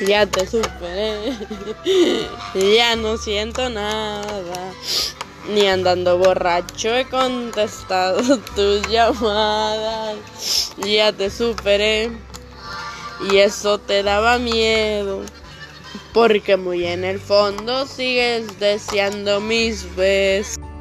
Ya te superé, ya no siento nada. Ni andando borracho he contestado tus llamadas. Ya te superé y eso te daba miedo. Porque muy en el fondo sigues deseando mis besos.